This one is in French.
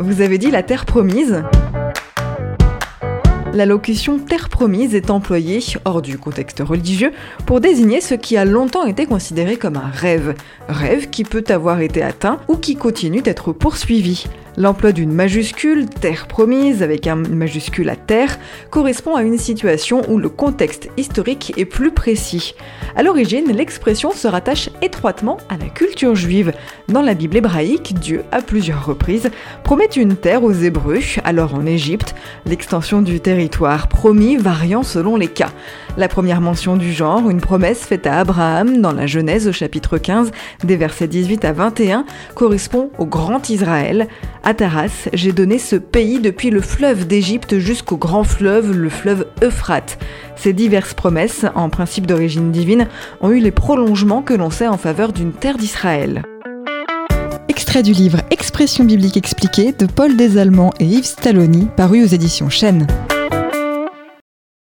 Vous avez dit la terre promise la locution terre promise est employée, hors du contexte religieux, pour désigner ce qui a longtemps été considéré comme un rêve. Rêve qui peut avoir été atteint ou qui continue d'être poursuivi. L'emploi d'une majuscule, terre promise, avec un majuscule à terre, correspond à une situation où le contexte historique est plus précis. À l'origine, l'expression se rattache étroitement à la culture juive. Dans la Bible hébraïque, Dieu, à plusieurs reprises, promet une terre aux Hébreux, alors en Égypte, l'extension du promis variant selon les cas. La première mention du genre, une promesse faite à Abraham dans la Genèse au chapitre 15, des versets 18 à 21, correspond au Grand Israël. À Taras, j'ai donné ce pays depuis le fleuve d'Égypte jusqu'au grand fleuve, le fleuve Euphrate. Ces diverses promesses, en principe d'origine divine, ont eu les prolongements que l'on sait en faveur d'une terre d'Israël. Extrait du livre Expression biblique expliquée de Paul Desallemands et Yves Stalloni, paru aux éditions Chênes.